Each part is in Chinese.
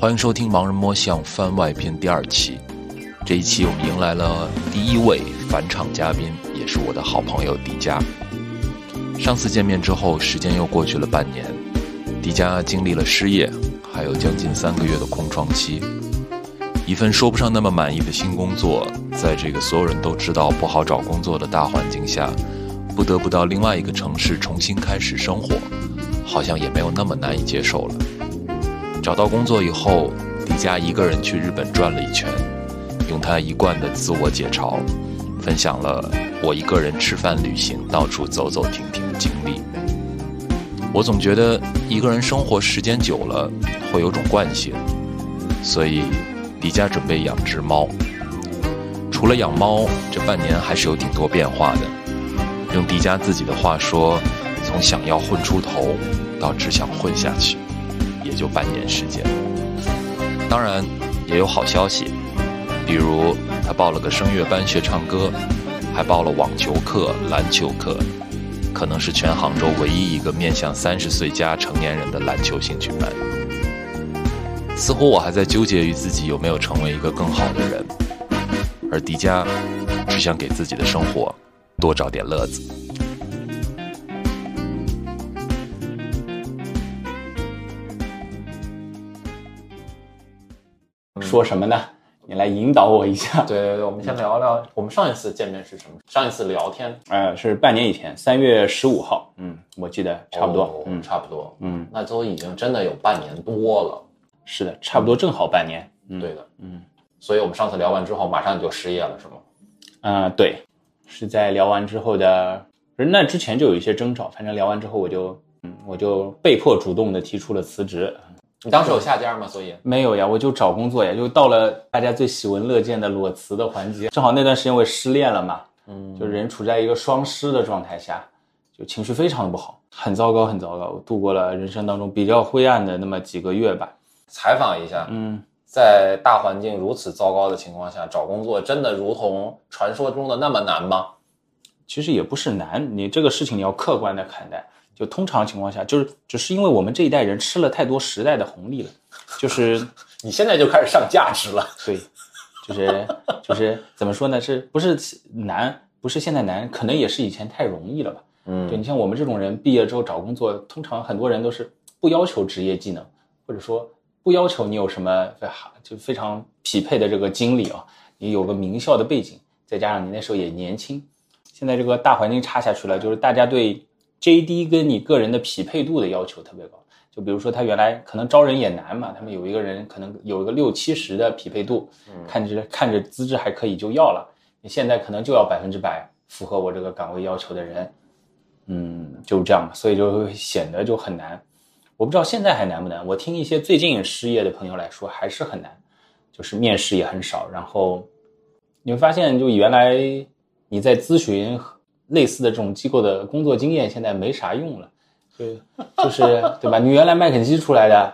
欢迎收听《盲人摸象》番外篇第二期。这一期我们迎来了第一位返场嘉宾，也是我的好朋友迪迦。上次见面之后，时间又过去了半年，迪迦经历了失业，还有将近三个月的空窗期。一份说不上那么满意的新工作，在这个所有人都知道不好找工作的大环境下，不得不到另外一个城市重新开始生活，好像也没有那么难以接受了。找到工作以后，迪迦一个人去日本转了一圈，用他一贯的自我解嘲，分享了我一个人吃饭、旅行、到处走走停停的经历。我总觉得一个人生活时间久了会有种惯性，所以。迪迦准备养只猫，除了养猫，这半年还是有挺多变化的。用迪迦自己的话说，从想要混出头，到只想混下去，也就半年时间。当然，也有好消息，比如他报了个声乐班学唱歌，还报了网球课、篮球课，可能是全杭州唯一一个面向三十岁加成年人的篮球兴趣班。似乎我还在纠结于自己有没有成为一个更好的人，而迪迦只想给自己的生活多找点乐子。说什么呢？你来引导我一下。对对对，我们先聊聊我们上一次见面是什么？上一次聊天，呃，是半年以前，三月十五号。嗯，我记得差不多。嗯，差不多。嗯，那都已经真的有半年多了。是的，差不多正好半年。对的，嗯，所以我们上次聊完之后，马上你就失业了，是吗？嗯，对，是在聊完之后的，那之前就有一些征兆。反正聊完之后，我就，嗯，我就被迫主动的提出了辞职。你当时有下家吗？所以没有呀，我就找工作呀，就到了大家最喜闻乐见的裸辞的环节。正好那段时间我失恋了嘛，嗯，就人处在一个双失的状态下，就情绪非常的不好，很糟糕，很糟糕。我度过了人生当中比较灰暗的那么几个月吧。采访一下，嗯，在大环境如此糟糕的情况下找工作，真的如同传说中的那么难吗？其实也不是难，你这个事情你要客观的看待。就通常情况下，就是只是因为我们这一代人吃了太多时代的红利了，就是 你现在就开始上价值了。对，就是就是怎么说呢？是不是难？不是现在难，可能也是以前太容易了吧？嗯，对你像我们这种人毕业之后找工作，通常很多人都是不要求职业技能，或者说。不要求你有什么就非常匹配的这个经历啊，你有个名校的背景，再加上你那时候也年轻。现在这个大环境差下去了，就是大家对 JD 跟你个人的匹配度的要求特别高。就比如说他原来可能招人也难嘛，他们有一个人可能有一个六七十的匹配度，看着看着资质还可以就要了。你现在可能就要百分之百符合我这个岗位要求的人，嗯，就是这样嘛，所以就会显得就很难。我不知道现在还难不难。我听一些最近失业的朋友来说，还是很难，就是面试也很少。然后你会发现，就原来你在咨询类似的这种机构的工作经验，现在没啥用了。对，就是对吧？你原来麦肯锡出来的，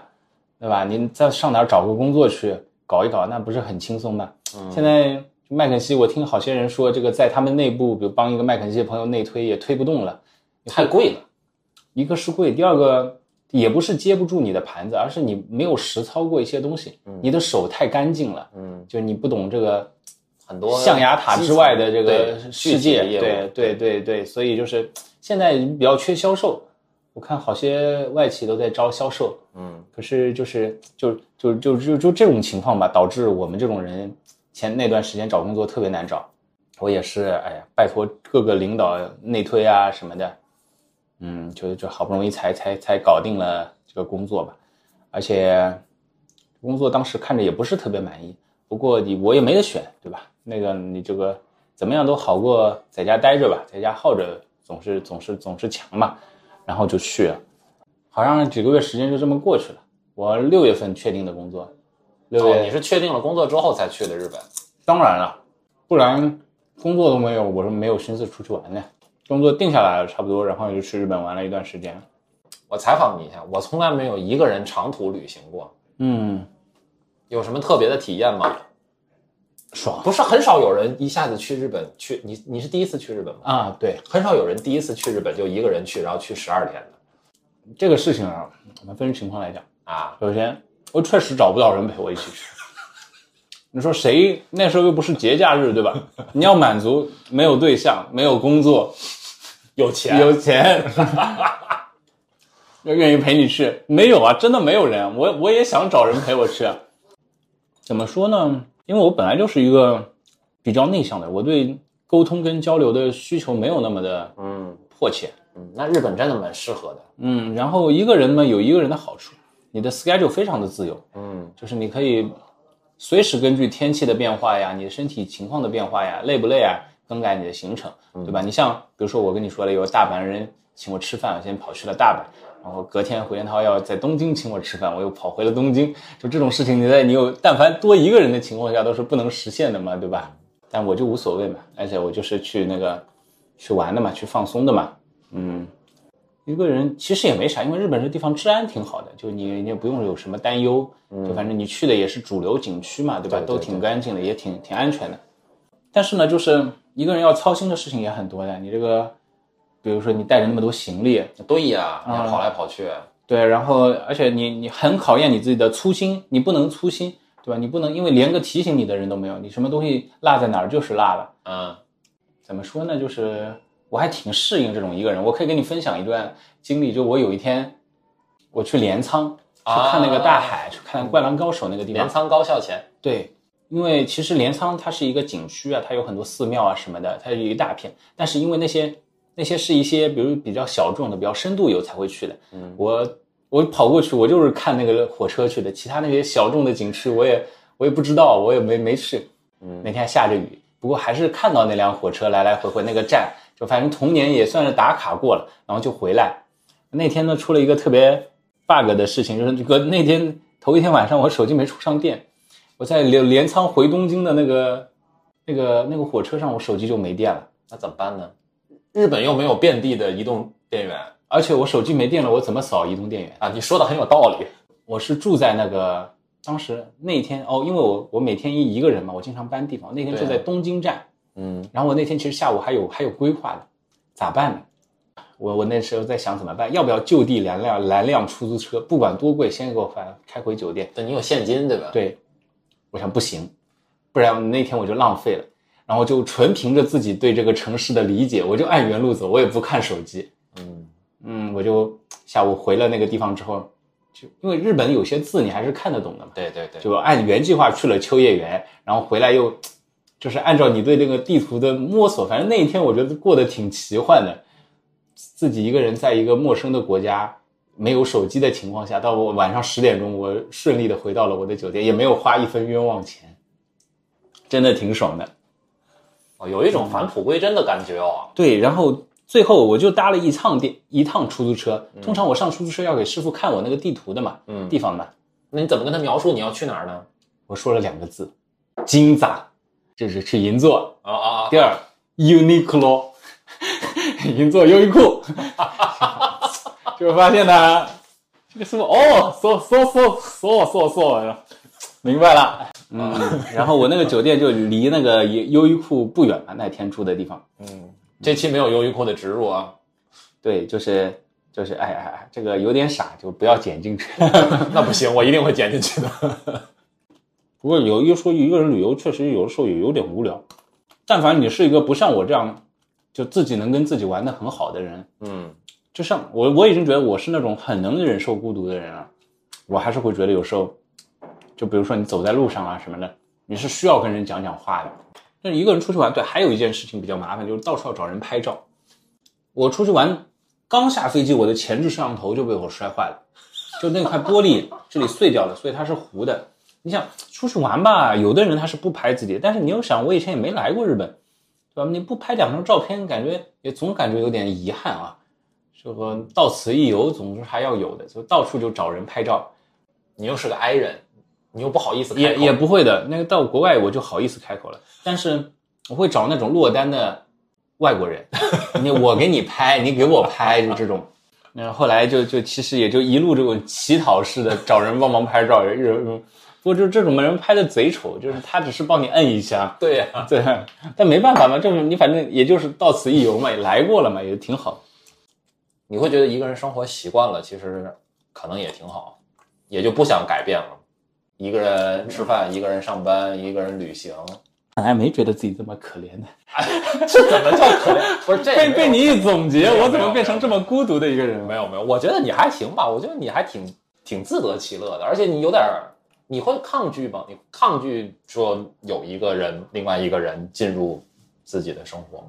对吧？你再上哪儿找个工作去搞一搞，那不是很轻松吗？现在麦肯锡，我听好些人说，这个在他们内部，比如帮一个麦肯锡的朋友内推，也推不动了，太贵了。一个是贵，第二个。也不是接不住你的盘子，而是你没有实操过一些东西，你的手太干净了，嗯，就你不懂这个很多象牙塔之外的这个世界，对对对对，所以就是现在比较缺销售，我看好些外企都在招销售，嗯，可是就是就就就就就这种情况吧，导致我们这种人前那段时间找工作特别难找，我也是，哎呀，拜托各个领导内推啊什么的。嗯，就就好不容易才才才搞定了这个工作吧，而且工作当时看着也不是特别满意。不过你我也没得选，对吧？那个你这个怎么样都好过在家待着吧，在家耗着总是总是总是强嘛。然后就去了，好像几个月时间就这么过去了。我六月份确定的工作，六月你是确定了工作之后才去的日本？当然了，不然工作都没有，我是没有心思出去玩的。工作定下来了，差不多，然后就去日本玩了一段时间。我采访你一下，我从来没有一个人长途旅行过。嗯，有什么特别的体验吗？爽，不是很少有人一下子去日本去。你你是第一次去日本吗？啊，对，很少有人第一次去日本就一个人去，然后去十二天的。这个事情啊，我们分情况来讲啊。首先，我确实找不到人陪我一起去。你说谁那时候又不是节假日，对吧？你要满足没有对象、没有工作、有钱有钱，要愿意陪你去，没有啊，真的没有人。我我也想找人陪我去，怎么说呢？因为我本来就是一个比较内向的，我对沟通跟交流的需求没有那么的嗯迫切。嗯，那日本真的蛮适合的。嗯，然后一个人呢有一个人的好处，你的 schedule 非常的自由，嗯就是你可以随时根据天气的变化呀、你的身体情况的变化呀、累不累啊，更改你的行程，对吧？你像比如说我跟你说了，有大阪人请我吃饭，我先跑去了大阪，然后隔天胡彦涛要在东京请我吃饭，我又跑回了东京，就这种事情，你在你有但凡多一个人的情况下都是不能实现的嘛，对吧？但我就无所谓嘛，而且我就是去那个去玩的嘛，去放松的嘛，嗯。一个人其实也没啥，因为日本这地方治安挺好的，就你你也不用有什么担忧，就反正你去的也是主流景区嘛，对吧？对对都挺干净的，也挺挺安全的。但是呢，就是一个人要操心的事情也很多的。你这个，比如说你带着那么多行李，对呀，你要跑来跑去。对，然后而且你你很考验你自己的粗心，你不能粗心，对吧？你不能因为连个提醒你的人都没有，你什么东西落在哪儿就是落了。嗯怎么说呢？就是我还挺适应这种一个人。我可以跟你分享一段经历，就我有一天我去镰仓去看那个大海，去看《灌篮高手》那个地方。镰仓高校前。对，因为其实镰仓它是一个景区啊，它有很多寺庙啊什么的，它有一大片。但是因为那些那些是一些比如比较小众的、比较深度游才会去的。嗯，我我跑过去，我就是看那个火车去的，其他那些小众的景区我也我也不知道，我也没没去。嗯，那天还下着雨，不过还是看到那辆火车来来回回那个站，就反正童年也算是打卡过了，然后就回来。那天呢，出了一个特别 bug 的事情，就是这个那天头一天晚上我手机没充上电，我在镰镰仓回东京的那个那个那个火车上，我手机就没电了，那怎么办呢？日本又没有遍地的移动电源而且我手机没电了，我怎么扫移动电源？啊！你说的很有道理。我是住在那个当时那天哦，因为我我每天一一个人嘛，我经常搬地方，那天住在东京站，嗯然后我那天其实下午还有还有规划的，咋办呢？我我那时候在想怎么办，要不要就地拦辆拦辆出租车，不管多贵，先给我返开回酒店。对你有现金对吧？对，我想不行，不然那天我就浪费了。然后就纯凭着自己对这个城市的理解，我就按原路走，我也不看手机。嗯嗯，我就下午回了那个地方之后，就因为日本有些字你还是看得懂的嘛，对对对，就按原计划去了秋叶原，然后回来又就是按照你对这个地图的摸索，反正那一天我觉得过得挺奇幻的，自己一个人在一个陌生的国家。没有手机的情况下，到我晚上十点钟，我顺利的回到了我的酒店，也没有花一分冤枉钱，真的挺爽的。哦，有一种返璞归真的感觉哦。对，然后最后我就搭了一趟电一趟出租车。通常我上出租车要给师傅看我那个地图的嘛，嗯地方嘛。那你怎么跟他描述你要去哪儿呢？我说了两个字：金子，这是去银座。啊啊啊！第二，Uniqlo，银座优衣库。就发现呢，这个师傅哦，说说说说说说，明白了。嗯，然后我那个酒店就离那个优优衣库不远嘛，那天住的地方。嗯，这期没有优衣库的植入啊。对，就是就是，哎哎哎，这个有点傻，就不要剪进去。那不行，我一定会剪进去的。不过有一说一个人旅游确实有的时候也有点无聊。但凡你是一个不像我这样，就自己能跟自己玩的很好的人，嗯就像我我已经觉得我是那种很能忍受孤独的人了，我还是会觉得有时候，就比如说你走在路上啊什么的，你是需要跟人讲讲话的。但是一个人出去玩，对，还有一件事情比较麻烦，就是到处要找人拍照。我出去玩，刚下飞机，我的前置摄像头就被我摔坏了，就那块玻璃这里碎掉了，所以它是糊的。你想出去玩吧，有的人他是不拍自己，但是你又想，我以前也没来过日本，对吧？你不拍两张照片，感觉也总感觉有点遗憾啊。这个到此一游，总是还要有的，就到处就找人拍照，你又是个 i 人，你又不好意思开口也也不会的。那个到国外我就好意思开口了，但是我会找那种落单的外国人，你我给你拍，你给我拍，就这种。然后后来就就其实也就一路这种乞讨式的找人帮忙拍照，人不过就这种人拍的贼丑，就是他只是帮你摁一下，对呀、对，但没办法嘛，这种你反正也就是到此一游嘛，也来过了嘛，也挺好。你会觉得一个人生活习惯了，其实可能也挺好。也就不想改变了。一个人吃饭，一个人上班，一个人旅行，本来没觉得自己这么可怜的，这怎么叫可怜？不是这被被你一总结，我怎么变成这么孤独的一个人？没有没有，我觉得你还行吧，我觉得你还挺挺自得其乐的，而且你有点儿，你会抗拒吗？你抗拒说有一个人，另外一个人进入自己的生活吗？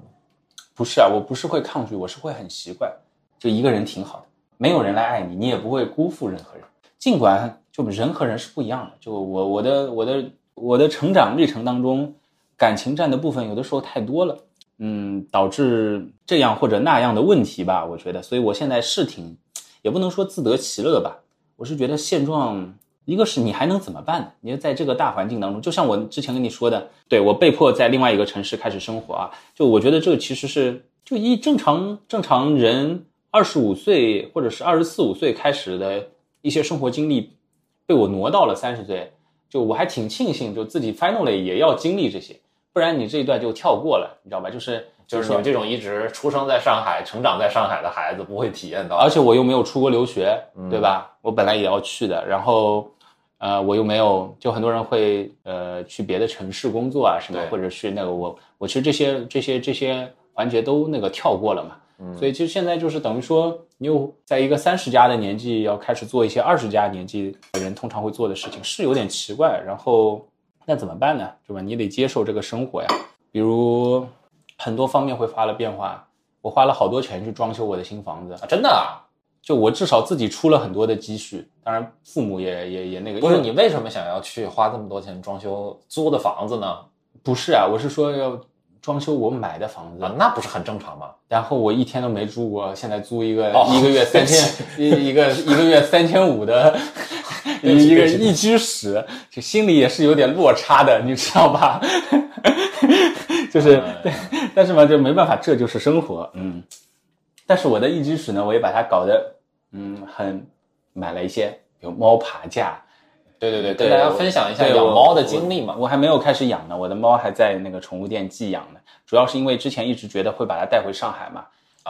不是啊，我不是会抗拒，我是会很习惯，就一个人挺好的，没有人来爱你，你也不会辜负任何人。尽管就人和人是不一样的，就我我的我的我的成长历程当中，感情占的部分有的时候太多了，嗯，导致这样或者那样的问题吧，我觉得，所以我现在是挺，也不能说自得其乐吧，我是觉得现状，一个是你还能怎么办呢？你在这个大环境当中，就像我之前跟你说的，对我被迫在另外一个城市开始生活啊，就我觉得这个其实是就一正常正常人二十五岁或者是二十四五岁开始的。一些生活经历被我挪到了三十岁，就我还挺庆幸，就自己 finally 也要经历这些，不然你这一段就跳过了，你知道吧？就是就是你们这种一直出生在上海、成长在上海的孩子不会体验到，而且我又没有出国留学，对吧？我本来也要去的，然后呃，我又没有，就很多人会呃去别的城市工作啊什么，或者去那个我我其实这些这些这些环节都那个跳过了嘛。所以其实现在就是等于说，你又在一个三十加的年纪要开始做一些二十加年纪的人通常会做的事情，是有点奇怪。然后那怎么办呢？对吧？你得接受这个生活呀。比如很多方面会发了变化，我花了好多钱去装修我的新房子啊！真的啊？就我至少自己出了很多的积蓄，当然父母也也也那个。不是你为什么想要去花这么多钱装修租的房子呢？不是啊，我是说要。装修我买的房子啊，那不是很正常吗？然后我一天都没住过，现在租一个一个月 三千一一个 一个月三千五的一个一居室，就心里也是有点落差的，你知道吧？就是，但是嘛，就没办法，这就是生活。嗯，但是我的一居室呢，我也把它搞得嗯很买了一些，比如猫爬架。对对对，跟大家分享一下养猫的经历嘛。我还没有开始养呢，我的猫还在那个宠物店寄养呢。主要是因为之前一直觉得会把它带回上海嘛，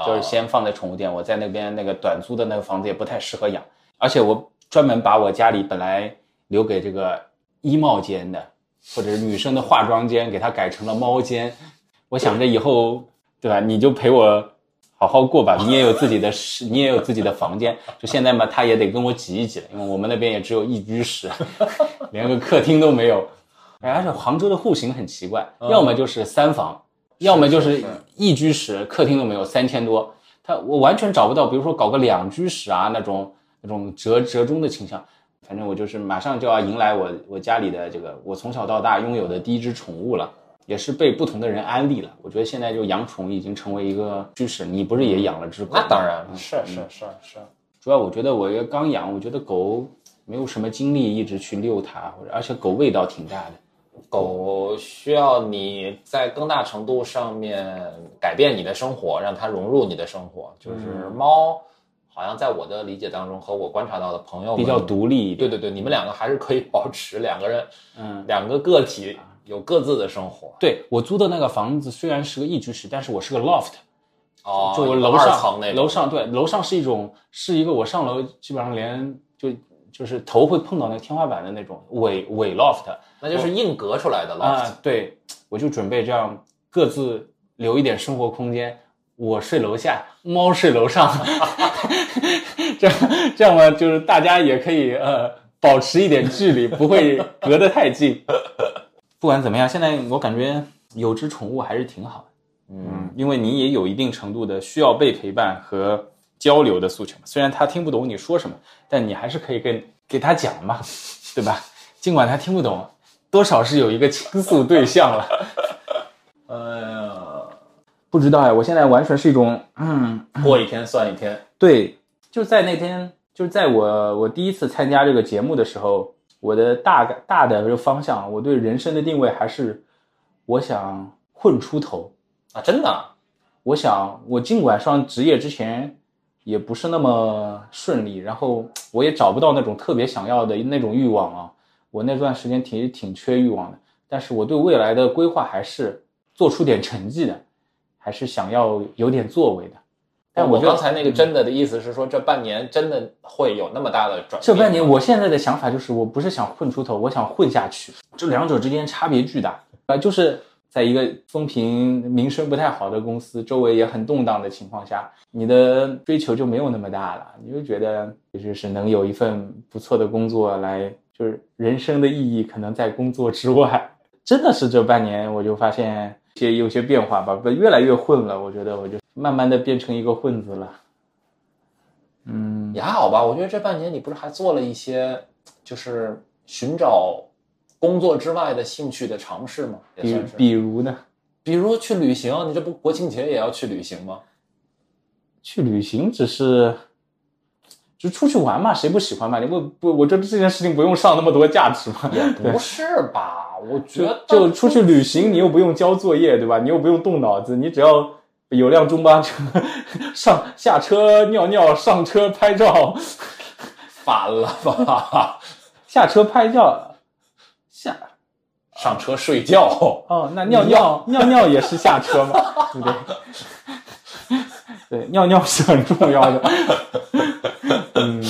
就是先放在宠物店。我在那边那个短租的那个房子也不太适合养，而且我专门把我家里本来留给这个衣帽间的，或者是女生的化妆间，给它改成了猫间。我想着以后，对吧？你就陪我。好好过吧，你也有自己的室，你也有自己的房间。就现在嘛，他也得跟我挤一挤了，因为我们那边也只有一居室，连个客厅都没有。而且杭州的户型很奇怪，要么就是三房，要么就是一居室，客厅都没有，三千多。他我完全找不到，比如说搞个两居室啊那种那种折折中的倾向。反正我就是马上就要迎来我我家里的这个我从小到大拥有的第一只宠物了。也是被不同的人安利了，我觉得现在就养宠已经成为一个趋势。你不是也养了只狗？那当然是是是是。主要我觉得我刚养，我觉得狗没有什么精力一直去遛它，或者而且狗味道挺大的。狗需要你在更大程度上面改变你的生活，让它融入你的生活。就是猫，好像在我的理解当中和我观察到的朋友比较独立。对对对，你们两个还是可以 保持两个人，嗯，两个个体。有各自的生活。对我租的那个房子虽然是个一居室，但是我是个 loft，哦，就楼上那楼上对楼上是一种是一个我上楼基本上连就就是头会碰到那个天花板的那种伪伪 loft，那就是硬隔出来的 loft。啊，对，我就准备这样各自留一点生活空间，我睡楼下，猫睡楼上，这样这样嘛，就是大家也可以呃保持一点距离，不会隔得太近。不管怎么样，现在我感觉有只宠物还是挺好的，嗯，因为你也有一定程度的需要被陪伴和交流的诉求虽然它听不懂你说什么，但你还是可以跟给它讲嘛，对吧？尽管它听不懂，多少是有一个倾诉对象了。哎呀，不知道呀，我现在完全是一种，嗯，过一天算一天。对，就在那天，就在我我第一次参加这个节目的时候。我的大概大的这个方向，我对人生的定位还是，我想混出头啊！真的，我想我尽管上职业之前也不是那么顺利，然后我也找不到那种特别想要的那种欲望啊。我那段时间挺挺缺欲望的，但是我对未来的规划还是做出点成绩的，还是想要有点作为的。但我刚才那个真的的意思是说，这半年真的会有那么大的转变？这半年，我现在的想法就是，我不是想混出头，我想混下去。这两者之间差别巨大啊！就是在一个风评、名声不太好的公司，周围也很动荡的情况下，你的追求就没有那么大了。你就觉得，就是能有一份不错的工作来，就是人生的意义可能在工作之外。真的是这半年，我就发现些有些变化吧，不越来越混了。我觉得，我就慢慢的变成一个混子了。嗯，也还好吧。我觉得这半年你不是还做了一些，就是寻找工作之外的兴趣的尝试吗？比，比如呢，比如去旅行，你这不国庆节也要去旅行吗？去旅行只是就出去玩嘛，谁不喜欢嘛？你不不，我觉得这件事情不用上那么多价值嘛。也不是吧？我觉得就出去旅行，你又不用交作业，对吧？你又不用动脑子，你只要有辆中巴车，上下车尿尿，上车拍照，反了吧？下车拍照，下上车睡觉，哦，那尿尿尿尿也是下车嘛，对 不对？对，尿尿是很重要的。嗯，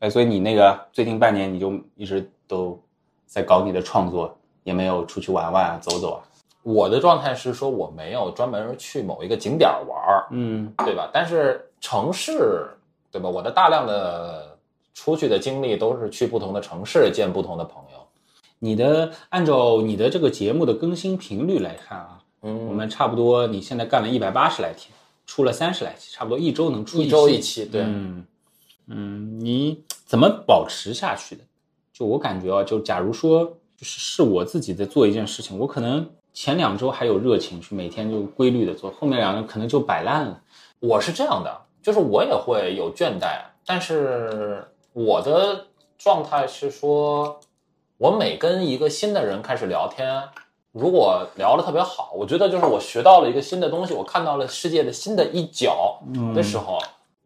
哎，所以你那个最近半年你就一直都在搞你的创作，也没有出去玩玩啊、走走啊。我的状态是说我没有专门去某一个景点玩儿，嗯对吧？但是城市，对吧？我的大量的出去的经历都是去不同的城市见不同的朋友。你的按照你的这个节目的更新频率来看啊，嗯，我们差不多你现在干了一百八十来天，出了三十来期，差不多一周能出一周期一期，对，嗯嗯，你怎么保持下去的？就我感觉啊，就假如说就是是我自己在做一件事情，我可能前两周还有热情去每天就规律的做，后面两个可能就摆烂了。我是这样的，就是我也会有倦怠，但是我的状态是说，我每跟一个新的人开始聊天，如果聊得特别好，我觉得就是我学到了一个新的东西，我看到了世界的新的一角的时候，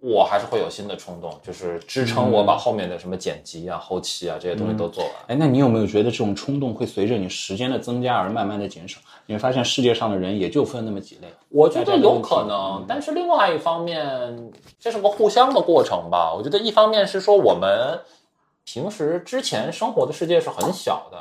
我还是会有新的冲动，就是支撑我把后面的什么剪辑啊、后期啊这些东西都做完。哎，那你有没有觉得这种冲动会随着你时间的增加而慢慢的减少？你会发现世界上的人也就分那么几类。我觉得有可能，但是另外一方面，这是个互相的过程吧。我觉得一方面是说我们平时之前生活的世界是很小的，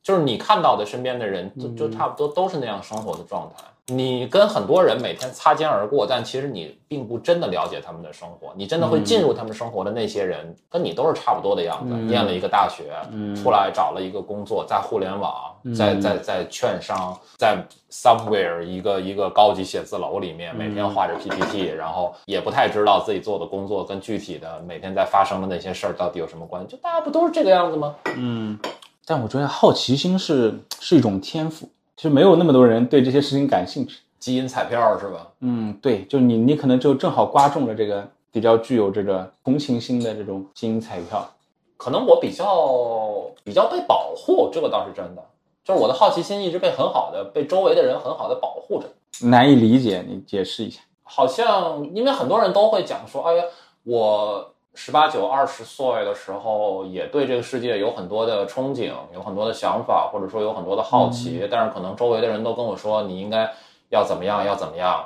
就是你看到的身边的人，就就差不多都是那样生活的状态。你跟很多人每天擦肩而过，但其实你并不真的了解他们的生活。你真的会进入他们生活的那些人，跟你都是差不多的样子。念了一个大学，出来找了一个工作，在互联网，在在在券商，在 somewhere 一个一个高级写字楼里面，每天画着 PPT，然后也不太知道自己做的工作跟具体的每天在发生的那些事儿到底有什么关系。就大家不都是这个样子吗？嗯，但我觉得好奇心是是一种天赋，其实没有那么多人对这些事情感兴趣。基因彩票是吧？嗯，对，就你你可能就正好刮中了这个比较具有这个同情心的这种基因彩票。可能我比较比较被保护，这个倒是真的。就是我的好奇心一直被很好的被周围的人很好的保护着。难以理解，你解释一下。好像因为很多人都会讲说，哎呀，我十八九、二十岁的时候也对这个世界有很多的憧憬，有很多的想法，或者说有很多的好奇，但是可能周围的人都跟我说，你应该要怎么样，要怎么样，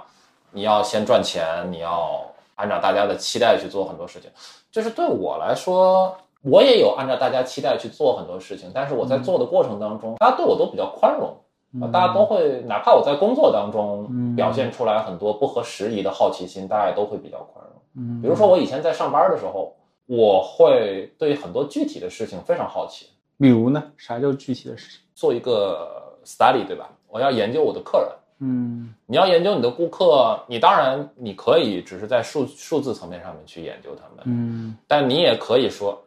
你要先赚钱，你要按照大家的期待去做很多事情。就是对我来说，我也有按照大家期待去做很多事情，但是我在做的过程当中，大家对我都比较宽容。啊，大家都会，哪怕我在工作当中表现出来很多不合时宜的好奇心，大家都会比较宽容。嗯比如说我以前在上班的时候，我会对很多具体的事情非常好奇。比如呢？啥叫具体的事情？做一个 study，对吧？我要研究我的客人。嗯你要研究你的顾客，你当然你可以只是在数数字层面上面去研究他们，嗯但你也可以说，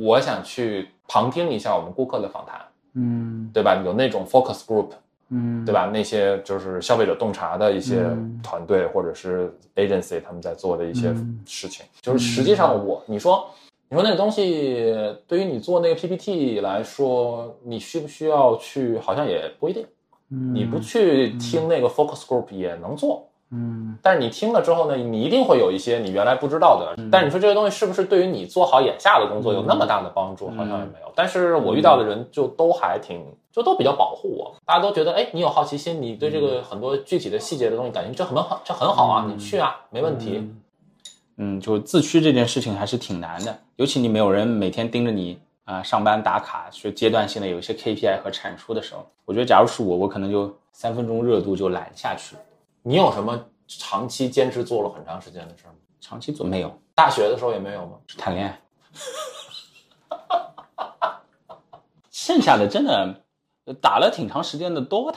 我想去旁听一下我们顾客的访谈，嗯对吧？有那种 focus group，嗯，对？吧？那些就是消费者洞察的一些嗯团队或者是 agency 他们在做的一些嗯事情，就是实际上我你说你说那个东西对于你做那个 PPT 来说，你需不需要去？好像也不一定。嗯你不去听那个 focus group 也能做，嗯，但是你听了之后呢，你一定会有一些你原来不知道的。但是你说这些东西是不是对于你做好眼下的工作有那么大的帮助？好像也没有。但是我遇到的人就都还挺，就都比较保护我。大家都觉得，哎，你有好奇心，你对这个很多具体的细节的东西感兴趣，这很好，这很好啊，你去啊，没问题。嗯，就自驱这件事情还是挺难的，尤其你没有人每天盯着你啊、上班打卡，是阶段性的有一些 KPI 和产出的时候，我觉得假如是我，我可能就三分钟热度就懒下去了。你有什么长期坚持做了很长时间的事儿吗？长期做没有，大学的时候也没有吗？谈恋爱。剩下的真的打了挺长时间的 DOTA，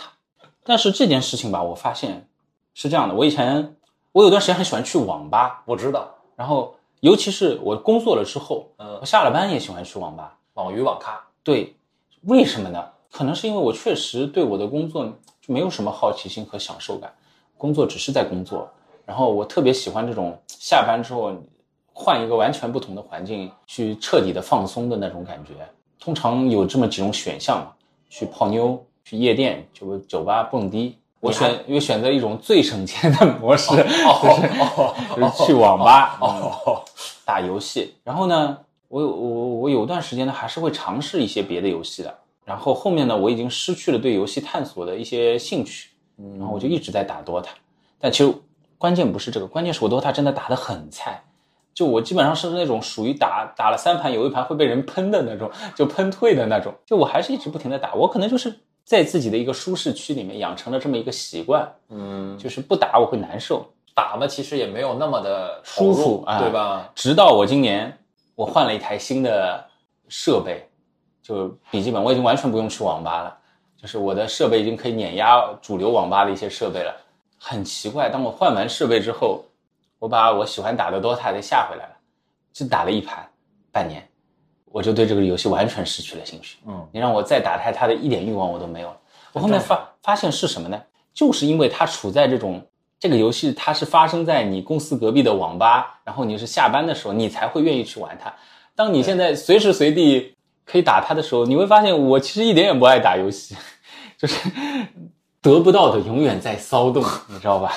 但是这件事情吧，我发现是这样的。我以前我有段时间很喜欢去网吧，我知道，然后尤其是我工作了之后，嗯我下了班也喜欢去网吧。网鱼网咖，对，为什么呢？可能是因为我确实对我的工作就没有什么好奇心和享受感，工作只是在工作。然后我特别喜欢这种下班之后换一个完全不同的环境去彻底的放松的那种感觉。通常有这么几种选项嘛，去泡妞、去夜店、就酒吧蹦迪。我选我选择一种最省钱的模式，哦 就是去网吧。嗯哦，打游戏。然后呢，我有我我有段时间呢，还是会尝试一些别的游戏的。然后后面呢，我已经失去了对游戏探索的一些兴趣，然后我就一直在打 DOTA。但其实关键不是这个，关键是我 DOTA 真的打得很菜。就我基本上是那种属于打打了三盘有一盘会被人喷的那种，就喷退的那种。就我还是一直不停的打，我可能就是在自己的一个舒适区里面养成了这么一个习惯，嗯，就是不打我会难受。打嘛，其实也没有那么的舒服对吧？直到我今年我换了一台新的设备，就笔记本我已经完全不用去网吧了，就是我的设备已经可以碾压主流网吧的一些设备了。很奇怪，当我换完设备之后，我把我喜欢打的 DOTA 给下回来了，就打了一盘，半年，我就对这个游戏完全失去了兴趣。嗯，你让我再打开它的一点欲望我都没有了。我后面发发现是什么呢？就是因为它处在这种这个游戏，它是发生在你公司隔壁的网吧，然后你是下班的时候，你才会愿意去玩它。当你现在随时随地可以打他的时候，你会发现我其实一点也不爱打游戏，就是得不到的永远在骚动，你知道吧？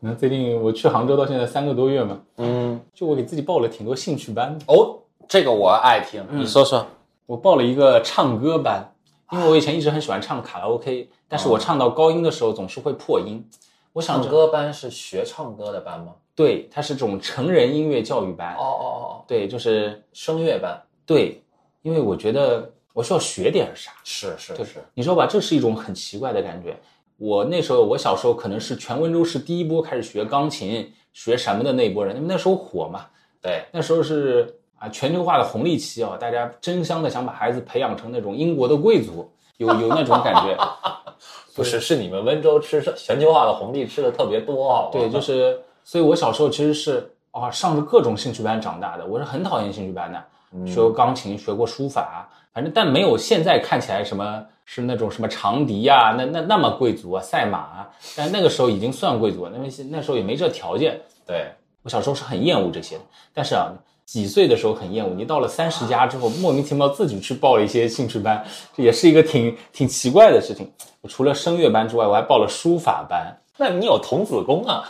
那最近我去杭州到现在三个多月嘛，嗯，就我给自己报了挺多兴趣班的。哦，这个我爱听，嗯你说说。我报了一个唱歌班，因为我以前一直很喜欢唱卡拉 OK，但是我唱到高音的时候总是会破音。我唱歌班是学唱歌的班吗？对，它是这种成人音乐教育班。哦哦哦，对，就是声乐班对，因为我觉得我需要学点啥。是是是是，你知道吧？这是一种很奇怪的感觉。我那时候，我小时候可能是全温州市第一波开始学钢琴、学什么的那一波人，因为那时候火嘛。对，那时候是啊全球化的红利期啊，大家争相的想把孩子培养成那种英国的贵族，有有那种感觉。不是是你们温州吃全球化的红利吃的特别多，好吗？对，就是，所以我小时候其实是啊上着各种兴趣班长大的，我是很讨厌兴趣班的，学过钢琴，学过书法，反正但没有现在看起来什么是那种什么长笛呀、那那那么贵族啊，赛马啊，但那个时候已经算贵族了，因为那时候也没这条件。对，我小时候是很厌恶这些的，但是啊，几岁的时候很厌恶，你到了三十加之后，莫名其妙自己去报了一些兴趣班，这也是一个挺挺奇怪的事情。我除了声乐班之外，我还报了书法班。那你有童子功啊？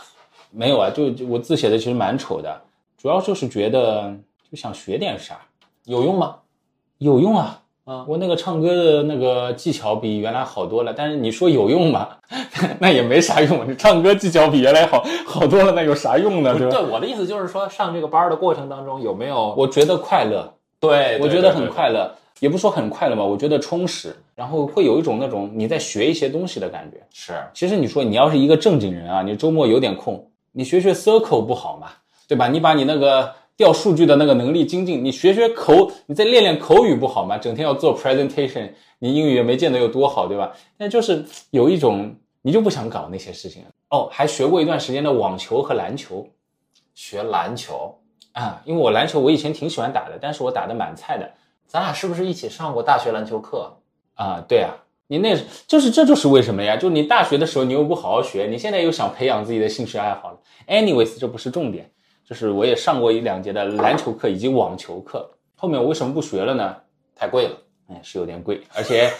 没有啊，就就我字写的其实蛮丑的，主要就是觉得就想学点啥，有用吗？有用啊。啊我那个唱歌的那个技巧比原来好多了，但是你说有用吗？那也没啥用。你唱歌技巧比原来好好多了，那有啥用呢？对吧？对，我的意思就是说，上这个班的过程当中有没有？我觉得快乐，对，我觉得很。快乐，也不说很快乐吧，我觉得充实，然后会有一种那种你在学一些东西的感觉。是，其实你说你要是一个正经人啊，你周末有点空，你学学 Circle 不好吗？对吧？你把你那个调数据的那个能力精进，你学学口，你再练练口语不好吗？整天要做 presentation，你英语也没见得有多好，对吧？但就是有一种你就不想搞那些事情哦，还学过一段时间的网球和篮球学篮球，啊，因为我篮球我以前挺喜欢打的，但是我打的蛮菜的。咱俩是不是一起上过大学篮球课？啊，对啊，你那就是这就是为什么呀？就你大学的时候你又不好好学，你现在又想培养自己的兴趣爱好了。Anyways，这不是重点，就是我也上过一两节的篮球课以及网球课。后面我为什么不学了呢？太贵了。哎，是有点贵，而且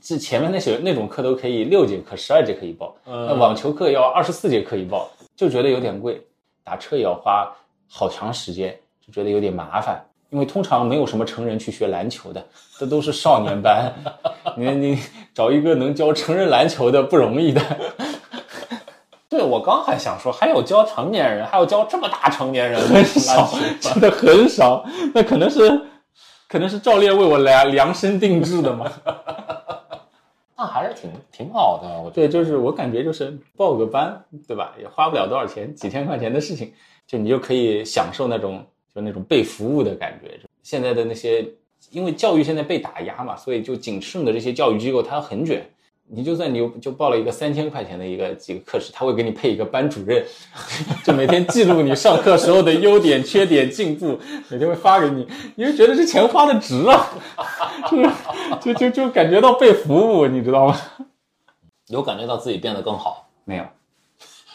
这前面那些那种课都可以六节课、十二节课一报，那网球课要二十四节课一报，就觉得有点贵，打车也要花好长时间，就觉得有点麻烦。因为通常没有什么成人去学篮球的，这都是少年班。你 你找一个能教成人篮球的不容易的。对我刚还想说，还有教成年人，还有教这么大成年人，很少，真的很少。那可能是，可能是教练为我量量身定制的嘛。那还是挺挺好的，我对，就是我感觉就是报个班，对吧？也花不了多少钱，几千块钱的事情，就你就可以享受那种。就那种被服务的感觉。现在的那些，因为教育现在被打压嘛，所以就仅剩的这些教育机构，它很卷。你就算你就报了一个三千块钱的一个几个课时，他会给你配一个班主任，就每天记录你上课时候的优点、缺点、进步，每天会发给你。你就觉得这钱花的值啊，就是就就就感觉到被服务，你知道吗？有感觉到自己变得更好没有？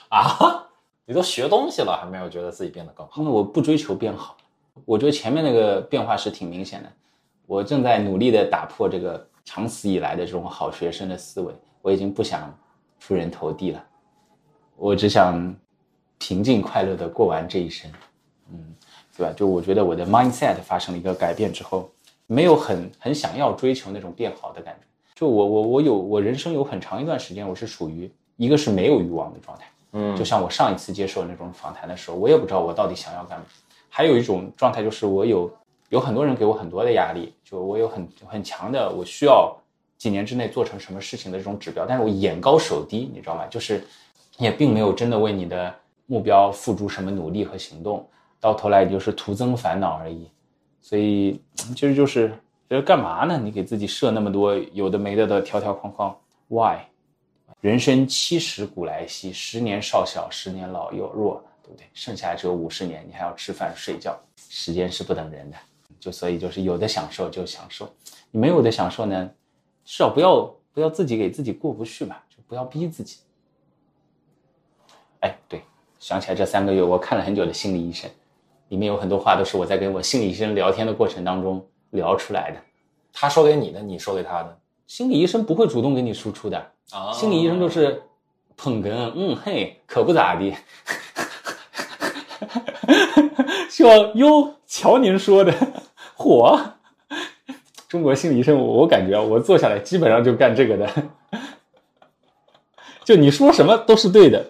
啊？你都学东西了，还没有觉得自己变得更好？那我不追求变好，我觉得前面那个变化是挺明显的。我正在努力的打破这个长此以来的这种好学生的思维，我已经不想出人头地了，我只想平静快乐的过完这一生，嗯，对吧？就我觉得我的 mindset 发生了一个改变之后，没有很很想要追求那种变好的感觉。就我我我有我人生有很长一段时间，我是属于一个是没有欲望的状态。嗯，就像我上一次接受那种访谈的时候，我也不知道我到底想要干嘛。还有一种状态就是我有有很多人给我很多的压力，就我有很很强的我需要几年之内做成什么事情的这种指标，但是我眼高手低，你知道吗？就是也并没有真的为你的目标付诸什么努力和行动，到头来也就是徒增烦恼而已。所以其实就是觉得干嘛呢？你给自己设那么多有的没的的条条框框，Why？人生七十古来稀，十年少小，十年老幼弱，对不对？剩下只有五十年，你还要吃饭睡觉，时间是不等人的。就所以就是有的享受就享受，你没有的享受呢，至少不要不要自己给自己过不去嘛，就不要逼自己。哎，对，想起来这三个月我看了很久的心理医生，里面有很多话都是我在跟我心理医生聊天的过程当中聊出来的。他说给你的，你说给他的。心理医生不会主动给你输出的。心理医生就是捧哏，嗯嘿，可不咋地。说哟，瞧您说的，火。中国心理医生，我感觉我坐下来基本上就干这个的。就你说什么都是对的，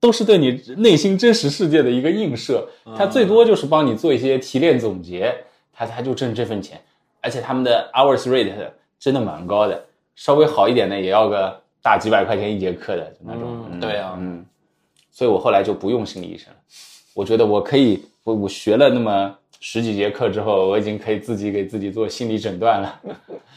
都是对你内心真实世界的一个映射。他最多就是帮你做一些提炼总结，他他就挣这份钱。而且他们的 hours rate 真的蛮高的，稍微好一点的也要个。大几百块钱一节课的那种，对啊，嗯，所以我后来就不用心理医生了。我觉得我可以，我我学了那么十几节课之后，我已经可以自己给自己做心理诊断了。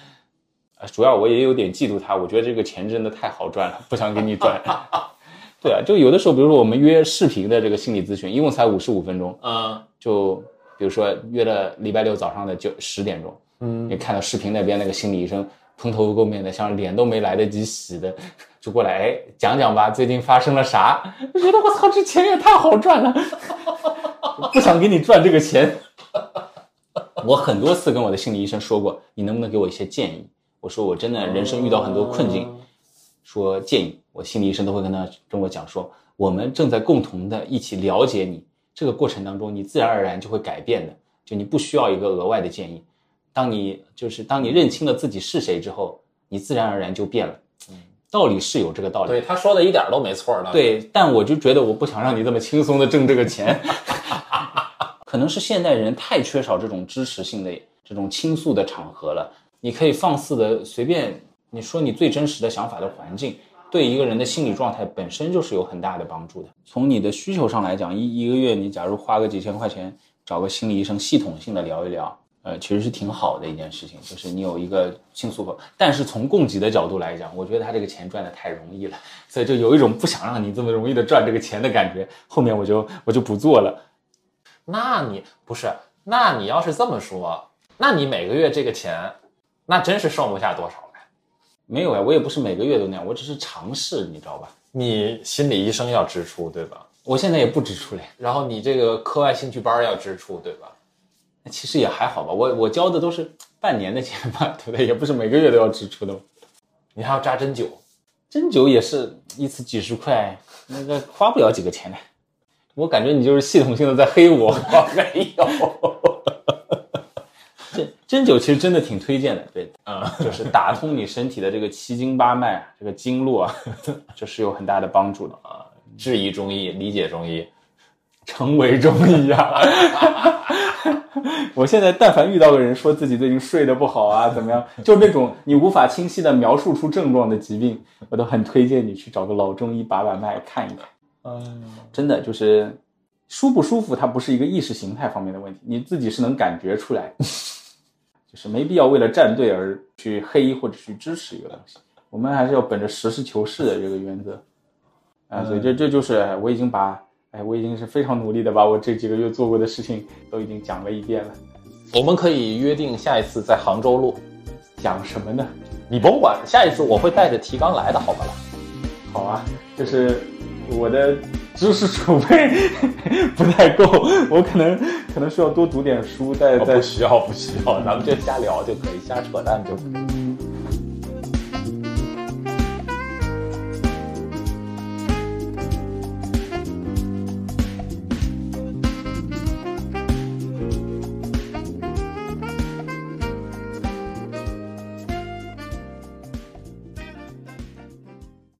主要我也有点嫉妒他，我觉得这个钱真的太好赚了，不想给你赚。对啊，就有的时候，比如说我们约视频的这个心理咨询，一共才五十五分钟，嗯，就比如说约了礼拜六早上的九十点钟，嗯，你看到视频那边那个心理医生。蓬头垢面的，像脸都没来得及洗的，就过来，哎，讲讲吧，最近发生了啥？我觉得我操，这钱也太好赚了，不想给你赚这个钱。我很多次跟我的心理医生说过，你能不能给我一些建议？我说我真的人生遇到很多困境，说建议，我心理医生都会跟他跟我讲说，我们正在共同的一起了解你，这个过程当中，你自然而然就会改变的，就你不需要一个额外的建议。当你就是当你认清了自己是谁之后，你自然而然就变了。嗯，道理是有这个道理。对，他说的一点都没错的。对，但我就觉得我不想让你这么轻松的挣这个钱。可能是现代人太缺少这种支持性的这种倾诉的场合了。你可以放肆的随便你说你最真实的想法的环境，对一个人的心理状态本身就是有很大的帮助的。从你的需求上来讲，一一个月你假如花个几千块钱找个心理医生，系统性的聊一聊。呃，其实是挺好的一件事情，就是你有一个倾诉口。但是从供给的角度来讲，我觉得他这个钱赚的太容易了，所以就有一种不想让你这么容易的赚这个钱的感觉。后面我就我就不做了。那你不是？那你要是这么说，那你每个月这个钱，那真是剩不下多少了。没有呀，我也不是每个月都那样，我只是尝试，你知道吧？你心理医生要支出对吧？我现在也不支出嘞。然后你这个课外兴趣班要支出对吧？其实也还好吧，我我交的都是半年的钱吧，对不对？也不是每个月都要支出的。你还要扎针灸，针灸也是一次几十块，那个花不了几个钱的。我感觉你就是系统性的在黑我。我没有。针针灸其实真的挺推荐的，对，嗯，就是打通你身体的这个七经八脉啊，这个经络啊，这是有很大的帮助的啊。质疑中医，理解中医，成为中医啊！我现在但凡遇到个人说自己最近睡得不好啊，怎么样，就那种你无法清晰的描述出症状的疾病，我都很推荐你去找个老中医把把脉看一看。嗯，真的就是舒不舒服，它不是一个意识形态方面的问题，你自己是能感觉出来，就是没必要为了站队而去黑或者去支持一个东西。我们还是要本着实事求是的这个原则啊，所以这这就是哎我已经把哎我已经是非常努力的把我这几个月做过的事情都已经讲了一遍了。我们可以约定下一次在杭州录，讲什么呢？你甭管，下一次我会带着提纲来的，好吧啦？好啊，就是我的知识储备 不太够，我可能可能需要多读点书，再再不需要，不需要，咱们就瞎聊就可以，瞎扯淡就可以。